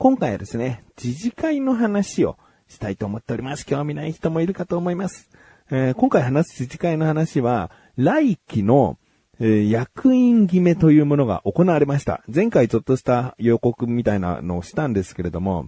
今回はですね、自治会の話をしたいと思っております。興味ない人もいるかと思います。えー、今回話す自治会の話は、来期の、えー、役員決めというものが行われました。前回ちょっとした予告みたいなのをしたんですけれども、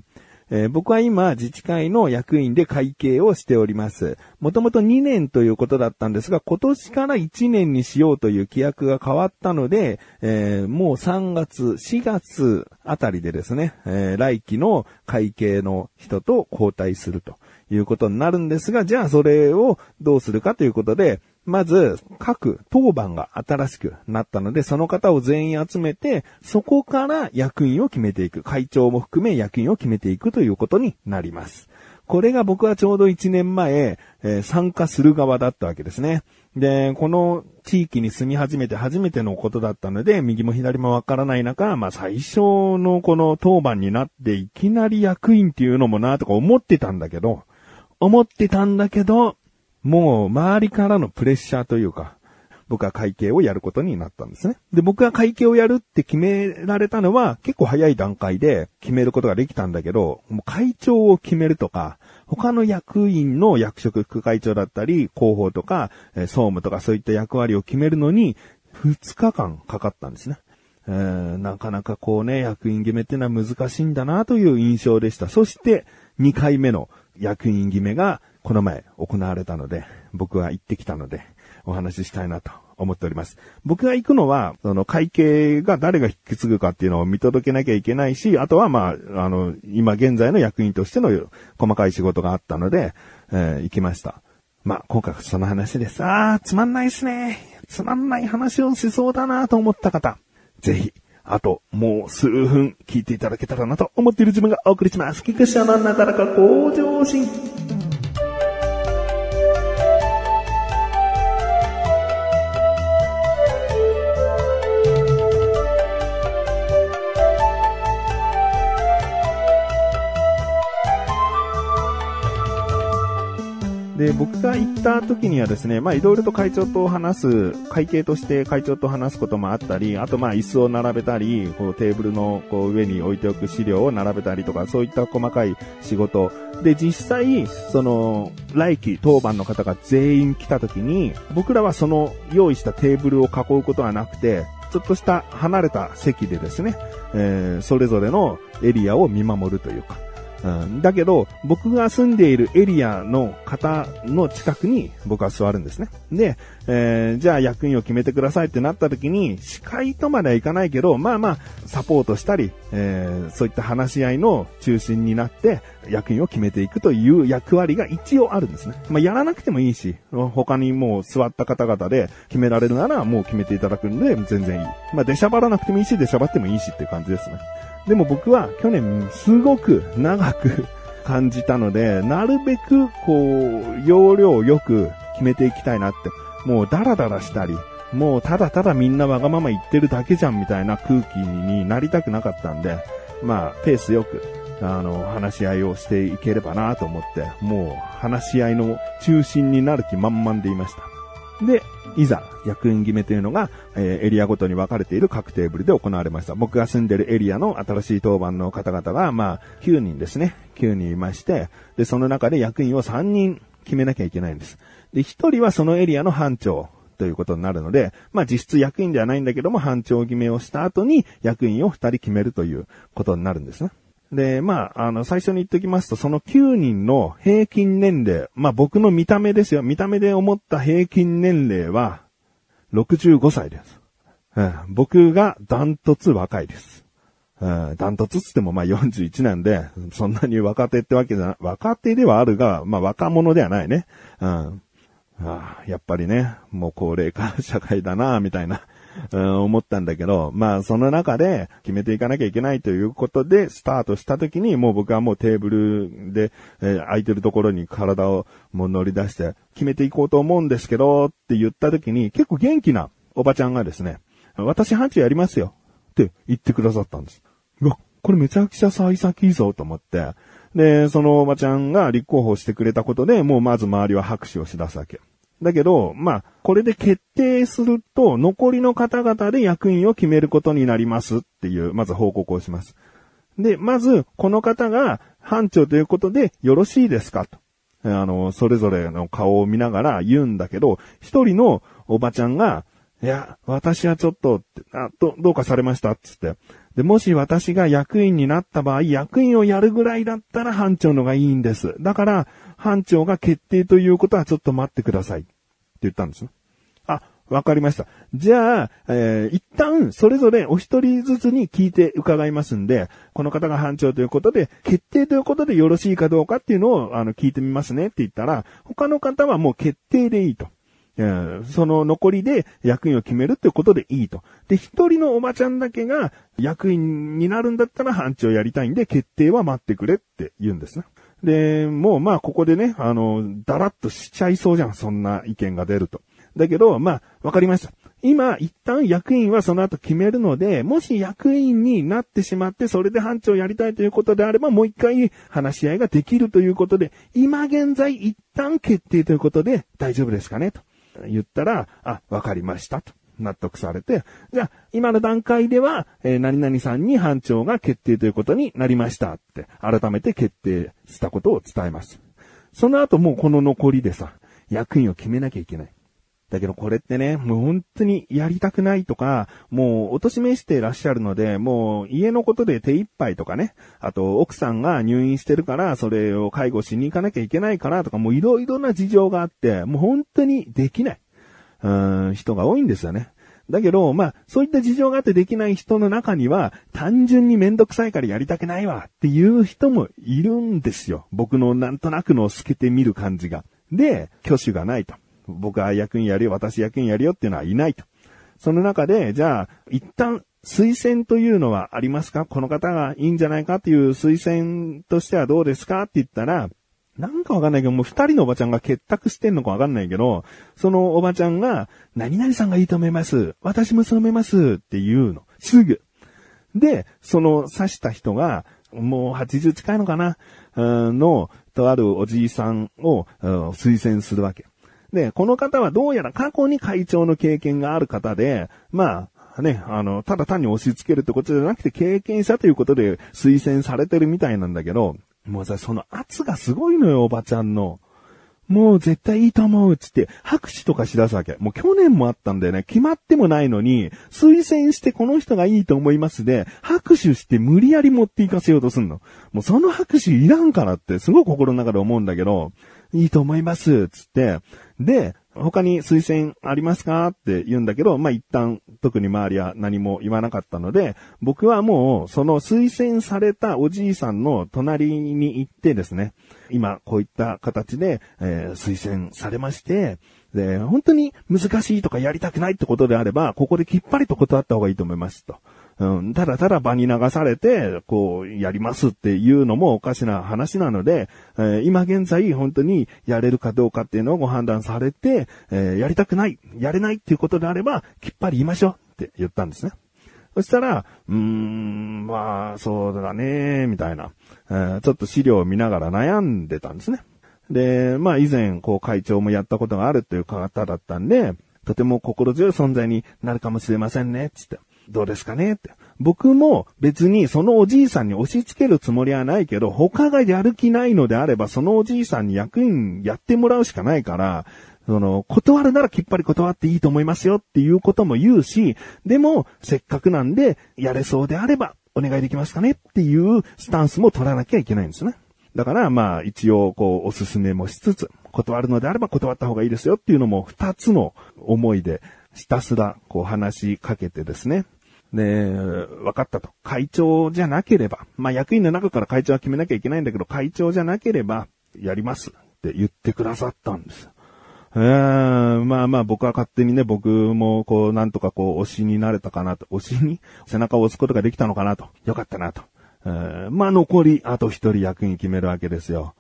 えー、僕は今、自治会の役員で会計をしております。もともと2年ということだったんですが、今年から1年にしようという規約が変わったので、えー、もう3月、4月あたりでですね、えー、来期の会計の人と交代するということになるんですが、じゃあそれをどうするかということで、まず、各当番が新しくなったので、その方を全員集めて、そこから役員を決めていく。会長も含め役員を決めていくということになります。これが僕はちょうど1年前、えー、参加する側だったわけですね。で、この地域に住み始めて初めてのことだったので、右も左もわからない中、まあ最初のこの当番になっていきなり役員っていうのもなとか思ってたんだけど、思ってたんだけど、もう周りからのプレッシャーというか、僕は会計をやることになったんですね。で、僕が会計をやるって決められたのは結構早い段階で決めることができたんだけど、もう会長を決めるとか、他の役員の役職副会長だったり、広報とか、総務とかそういった役割を決めるのに、2日間かかったんですね。えー、なかなかこうね、役員決めっていうのは難しいんだなという印象でした。そして、2回目の役員決めがこの前行われたので、僕は行ってきたので、お話ししたいなと思っております。僕が行くのは、その会計が誰が引き継ぐかっていうのを見届けなきゃいけないし、あとはまあ、あの、今現在の役員としての細かい仕事があったので、えー、行きました。まあ、今回はその話です。あー、つまんないですね。つまんない話をしそうだなと思った方、ぜひ、あと、もう数分聞いていただけたらなと思っている自分がお送りします。菊池のなだらか向上心。僕が行った時にはですね、まあいろいろと会長と話す、会計として会長と話すこともあったり、あとまあ椅子を並べたり、こうテーブルのこう上に置いておく資料を並べたりとか、そういった細かい仕事。で、実際、その、来期当番の方が全員来た時に、僕らはその用意したテーブルを囲うことはなくて、ちょっとした離れた席でですね、えー、それぞれのエリアを見守るというか、うん、だけど、僕が住んでいるエリアの方の近くに僕は座るんですね。で、えー、じゃあ役員を決めてくださいってなった時に、司会とまではいかないけど、まあまあ、サポートしたり、えー、そういった話し合いの中心になって、役員を決めていくという役割が一応あるんですね。まあ、やらなくてもいいし、他にもう座った方々で決められるならもう決めていただくんで全然いい。まあ、出しゃばらなくてもいいし、出しゃばってもいいしっていう感じですね。でも僕は去年すごく長く感じたので、なるべくこう、容量よく決めていきたいなって。もうダラダラしたり、もうただただみんなわがまま言ってるだけじゃんみたいな空気になりたくなかったんで、まあ、ペースよく、あの、話し合いをしていければなと思って、もう話し合いの中心になる気満々でいました。で、いざ、役員決めというのが、えー、エリアごとに分かれている各テーブルで行われました。僕が住んでるエリアの新しい当番の方々が、まあ、9人ですね。9人いまして、で、その中で役員を3人決めなきゃいけないんです。で、1人はそのエリアの班長ということになるので、まあ実質役員ではないんだけども、班長決めをした後に役員を2人決めるということになるんですね。で、まあ、あの、最初に言っておきますと、その9人の平均年齢、まあ僕の見た目ですよ。見た目で思った平均年齢は、65歳です。うん、僕がダントツ若いです。うん、ダントツつってもまあ41なんで、そんなに若手ってわけじゃ、若手ではあるが、まあ若者ではないね。うん。あやっぱりね、もう高齢化社会だな、みたいな うん、思ったんだけど、まあその中で決めていかなきゃいけないということでスタートした時にもう僕はもうテーブルで、えー、空いてるところに体をもう乗り出して決めていこうと思うんですけどって言った時に結構元気なおばちゃんがですね、私班長やりますよって言ってくださったんです。うわ、これめちゃくちゃ幸先いいぞと思って、で、そのおばちゃんが立候補してくれたことで、もうまず周りは拍手をしだすわけ。だけど、まあ、これで決定すると、残りの方々で役員を決めることになりますっていう、まず報告をします。で、まず、この方が班長ということでよろしいですかと。あの、それぞれの顔を見ながら言うんだけど、一人のおばちゃんが、いや、私はちょっと、あ、ど、どうかされましたつって。で、もし私が役員になった場合、役員をやるぐらいだったら班長のがいいんです。だから、班長が決定ということはちょっと待ってください。って言ったんですね。あ、わかりました。じゃあ、えー、一旦、それぞれお一人ずつに聞いて伺いますんで、この方が班長ということで、決定ということでよろしいかどうかっていうのを、あの、聞いてみますねって言ったら、他の方はもう決定でいいと。えその残りで役員を決めるってことでいいと。で、一人のおばちゃんだけが役員になるんだったら班長やりたいんで決定は待ってくれって言うんですね。で、もうまあここでね、あの、だらっとしちゃいそうじゃん、そんな意見が出ると。だけど、まあ、わかりました。今、一旦役員はその後決めるので、もし役員になってしまって、それで班長やりたいということであれば、もう一回話し合いができるということで、今現在一旦決定ということで大丈夫ですかねと。言ったら、あ、わかりましたと。納得されて、じゃあ、今の段階では、えー、何々さんに班長が決定ということになりましたって、改めて決定したことを伝えます。その後もうこの残りでさ、役員を決めなきゃいけない。だけどこれってね、もう本当にやりたくないとか、もうおとしめしていらっしゃるので、もう家のことで手一杯とかね、あと奥さんが入院してるから、それを介護しに行かなきゃいけないからとか、もういろいろな事情があって、もう本当にできない、うん、人が多いんですよね。だけど、まあ、そういった事情があってできない人の中には、単純にめんどくさいからやりたくないわっていう人もいるんですよ。僕のなんとなくの透けてみる感じが。で、挙手がないと。僕は役員やるよ、私役員やるよっていうのはいないと。その中で、じゃあ、一旦、推薦というのはありますか？この方がいいんじゃないか？っていう推薦としてはどうですか？って言ったら、なんかわかんないけど、もう二人のおばちゃんが結託してんのかわかんないけど、そのおばちゃんが、何々さんがいいと思います。私もそう思いますって言うの。すぐ。で、その刺した人が、もう80近いのかなの、とあるおじいさんを推薦するわけ。で、この方はどうやら過去に会長の経験がある方で、まあ、ね、あの、ただ単に押し付けるってことじゃなくて経験者ということで推薦されてるみたいなんだけど、もうさ、その圧がすごいのよ、おばちゃんの。もう絶対いいと思うつって拍手とかしだすわけ。もう去年もあったんだよね。決まってもないのに、推薦してこの人がいいと思いますで、拍手して無理やり持っていかせようとすんの。もうその拍手いらんからってすごい心の中で思うんだけど、いいと思います、つって。で、他に推薦ありますかって言うんだけど、まあ、一旦特に周りは何も言わなかったので、僕はもうその推薦されたおじいさんの隣に行ってですね、今こういった形で、えー、推薦されまして、で、本当に難しいとかやりたくないってことであれば、ここできっぱりと断った方がいいと思いますと。うん、ただただ場に流されて、こう、やりますっていうのもおかしな話なので、えー、今現在本当にやれるかどうかっていうのをご判断されて、えー、やりたくない、やれないっていうことであれば、きっぱり言いましょうって言ったんですね。そしたら、うーん、まあ、そうだね、みたいな、えー、ちょっと資料を見ながら悩んでたんですね。で、まあ以前、こう会長もやったことがあるっていう方だったんで、とても心強い存在になるかもしれませんね、つって。どうですかねって。僕も別にそのおじいさんに押し付けるつもりはないけど、他がやる気ないのであれば、そのおじいさんに役員やってもらうしかないから、その、断るならきっぱり断っていいと思いますよっていうことも言うし、でも、せっかくなんで、やれそうであれば、お願いできますかねっていうスタンスも取らなきゃいけないんですね。だから、まあ、一応、こう、おすすめもしつつ、断るのであれば断った方がいいですよっていうのも、二つの思いで、ひたすら、こう話しかけてですね。で、分かったと。会長じゃなければ、まあ役員の中から会長は決めなきゃいけないんだけど、会長じゃなければ、やりますって言ってくださったんです。えー、まあまあ僕は勝手にね、僕もこう、なんとかこう、推しになれたかなと、推しに背中を押すことができたのかなと。よかったなと。えー、まあ残り、あと一人役員決めるわけですよ。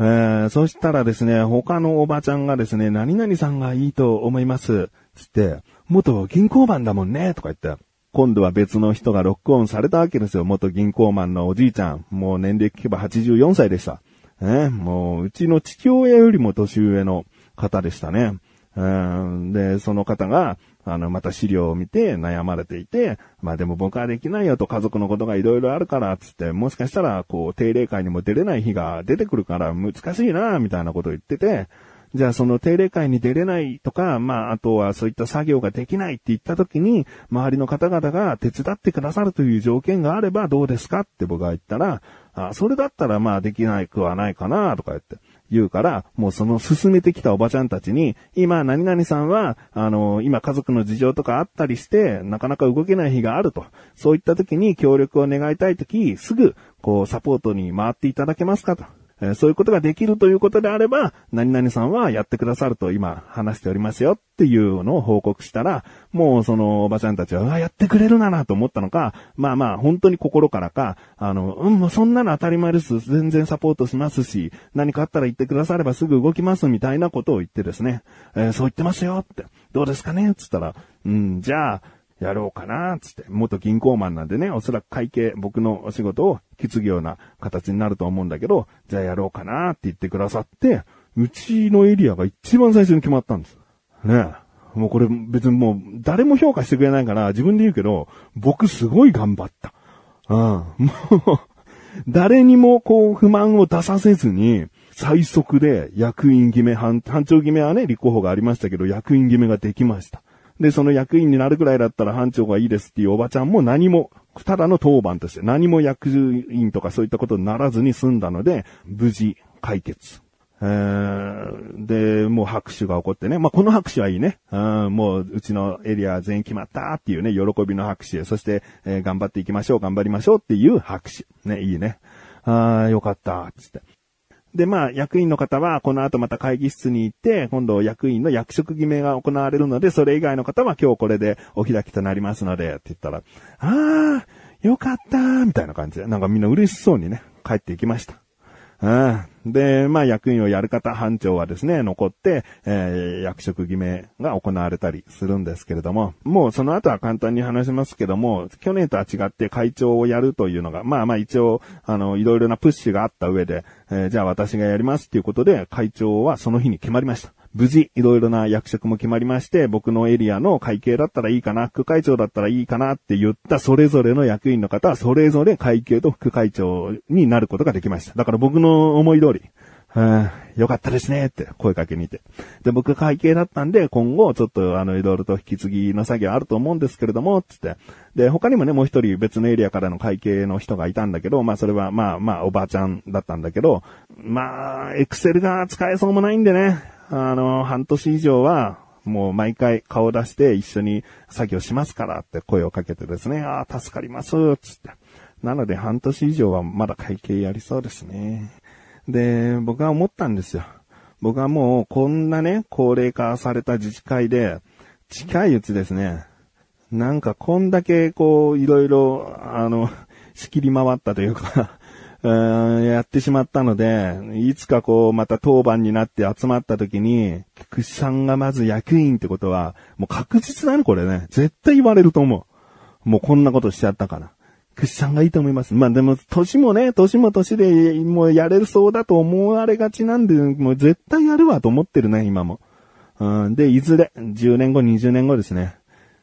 えー、そしたらですね、他のおばちゃんがですね、何々さんがいいと思います。つって、元銀行マンだもんね、とか言って。今度は別の人がロックオンされたわけですよ。元銀行マンのおじいちゃん。もう年齢聞けば84歳でした。ね、もう、うちの父親よりも年上の方でしたね。うんで、その方が、あの、また資料を見て悩まれていて、まあでも僕はできないよと家族のことがいろいろあるから、つって、もしかしたら、こう、定例会にも出れない日が出てくるから難しいな、みたいなことを言ってて、じゃあその定例会に出れないとか、まああとはそういった作業ができないって言った時に、周りの方々が手伝ってくださるという条件があればどうですかって僕が言ったら、あそれだったらまあできないくはないかなとか言って。言うから、もうその進めてきたおばちゃんたちに、今何々さんは、あの、今家族の事情とかあったりして、なかなか動けない日があると。そういった時に協力を願いたい時、すぐ、こう、サポートに回っていただけますかと。え、そういうことができるということであれば、何々さんはやってくださると今話しておりますよっていうのを報告したら、もうそのおばちゃんたちは、うわ、やってくれるななと思ったのか、まあまあ本当に心からか、あの、うん、もうそんなの当たり前です。全然サポートしますし、何かあったら言ってくださればすぐ動きますみたいなことを言ってですね、えー、そう言ってますよって、どうですかね？つったら、うん、じゃあ、やろうかな、つって。元銀行マンなんでね、おそらく会計、僕のお仕事を引き継ぐような形になると思うんだけど、じゃあやろうかなって言ってくださって、うちのエリアが一番最初に決まったんです。ねもうこれ別にもう誰も評価してくれないから自分で言うけど、僕すごい頑張った。うん。も う誰にもこう不満を出させずに、最速で役員決め、班長決めはね、立候補がありましたけど、役員決めができました。で、その役員になるぐらいだったら班長がいいですっていうおばちゃんも何も、ただの当番として何も役員とかそういったことにならずに済んだので、無事解決。えー、で、もう拍手が起こってね。まあ、この拍手はいいね。うん、もう、うちのエリア全員決まったっていうね、喜びの拍手。そして、えー、頑張っていきましょう、頑張りましょうっていう拍手。ね、いいね。ああ、よかった、つって。で、まあ、役員の方は、この後また会議室に行って、今度役員の役職決めが行われるので、それ以外の方は今日これでお開きとなりますので、って言ったら、あー、よかったーみたいな感じで、なんかみんな嬉しそうにね、帰っていきました。うん。で、まあ役員をやる方、班長はですね、残って、えー、役職決めが行われたりするんですけれども、もうその後は簡単に話しますけども、去年とは違って会長をやるというのが、まあまあ一応、あの、いろいろなプッシュがあった上で、えー、じゃあ私がやりますっていうことで、会長はその日に決まりました。無事、いろいろな役職も決まりまして、僕のエリアの会計だったらいいかな、副会長だったらいいかなって言ったそれぞれの役員の方は、それぞれ会計と副会長になることができました。だから僕の思い通り、はよかったですねって声かけにて。で、僕会計だったんで、今後ちょっとあの、いろいろと引き継ぎの作業あると思うんですけれども、つって。で、他にもね、もう一人別のエリアからの会計の人がいたんだけど、まあそれはまあまあおばあちゃんだったんだけど、まあ、エクセルが使えそうもないんでね、あの、半年以上は、もう毎回顔出して一緒に作業しますからって声をかけてですね、ああ、助かります、つって。なので半年以上はまだ会計やりそうですね。で、僕は思ったんですよ。僕はもうこんなね、高齢化された自治会で、近いうちですね、なんかこんだけこう、いろいろ、あの、仕切り回ったというかやってしまったので、いつかこう、また当番になって集まった時に、菊池さんがまず役員ってことは、もう確実だね、これね。絶対言われると思う。もうこんなことしちゃったから。菊池さんがいいと思います。まあでも、年もね、年も年でもうやれるそうだと思われがちなんで、もう絶対やるわと思ってるね、今も。うん、で、いずれ、10年後、20年後ですね。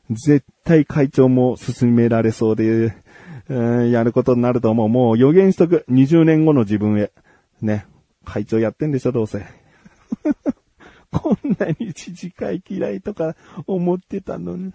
絶対会長も進められそうで、え、やることになると思う。もう予言しとく。20年後の自分へ。ね。会長やってんでしょ、どうせ。こんなに自治会嫌いとか思ってたのに。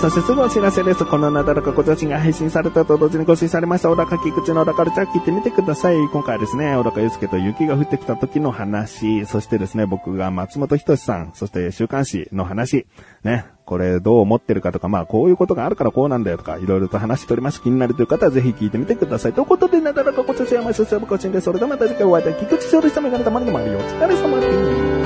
そしてすぐお知らせです。このなだらかご女子が配信されたと同時に更新されました、小高菊池の小高ルチャー聞いてみてください。今回はですね、小高祐介と雪が降ってきた時の話、そしてですね、僕が松本人志さん、そして週刊誌の話、ね、これどう思ってるかとか、まあこういうことがあるからこうなんだよとか、いろいろと話しております。気になるという方はぜひ聞いてみてください。ということで、なだらかご女子はましょしゃぶこちんで、それではまた次回お会いいたい菊池勝利したメガネたまりのまりお疲れ様です。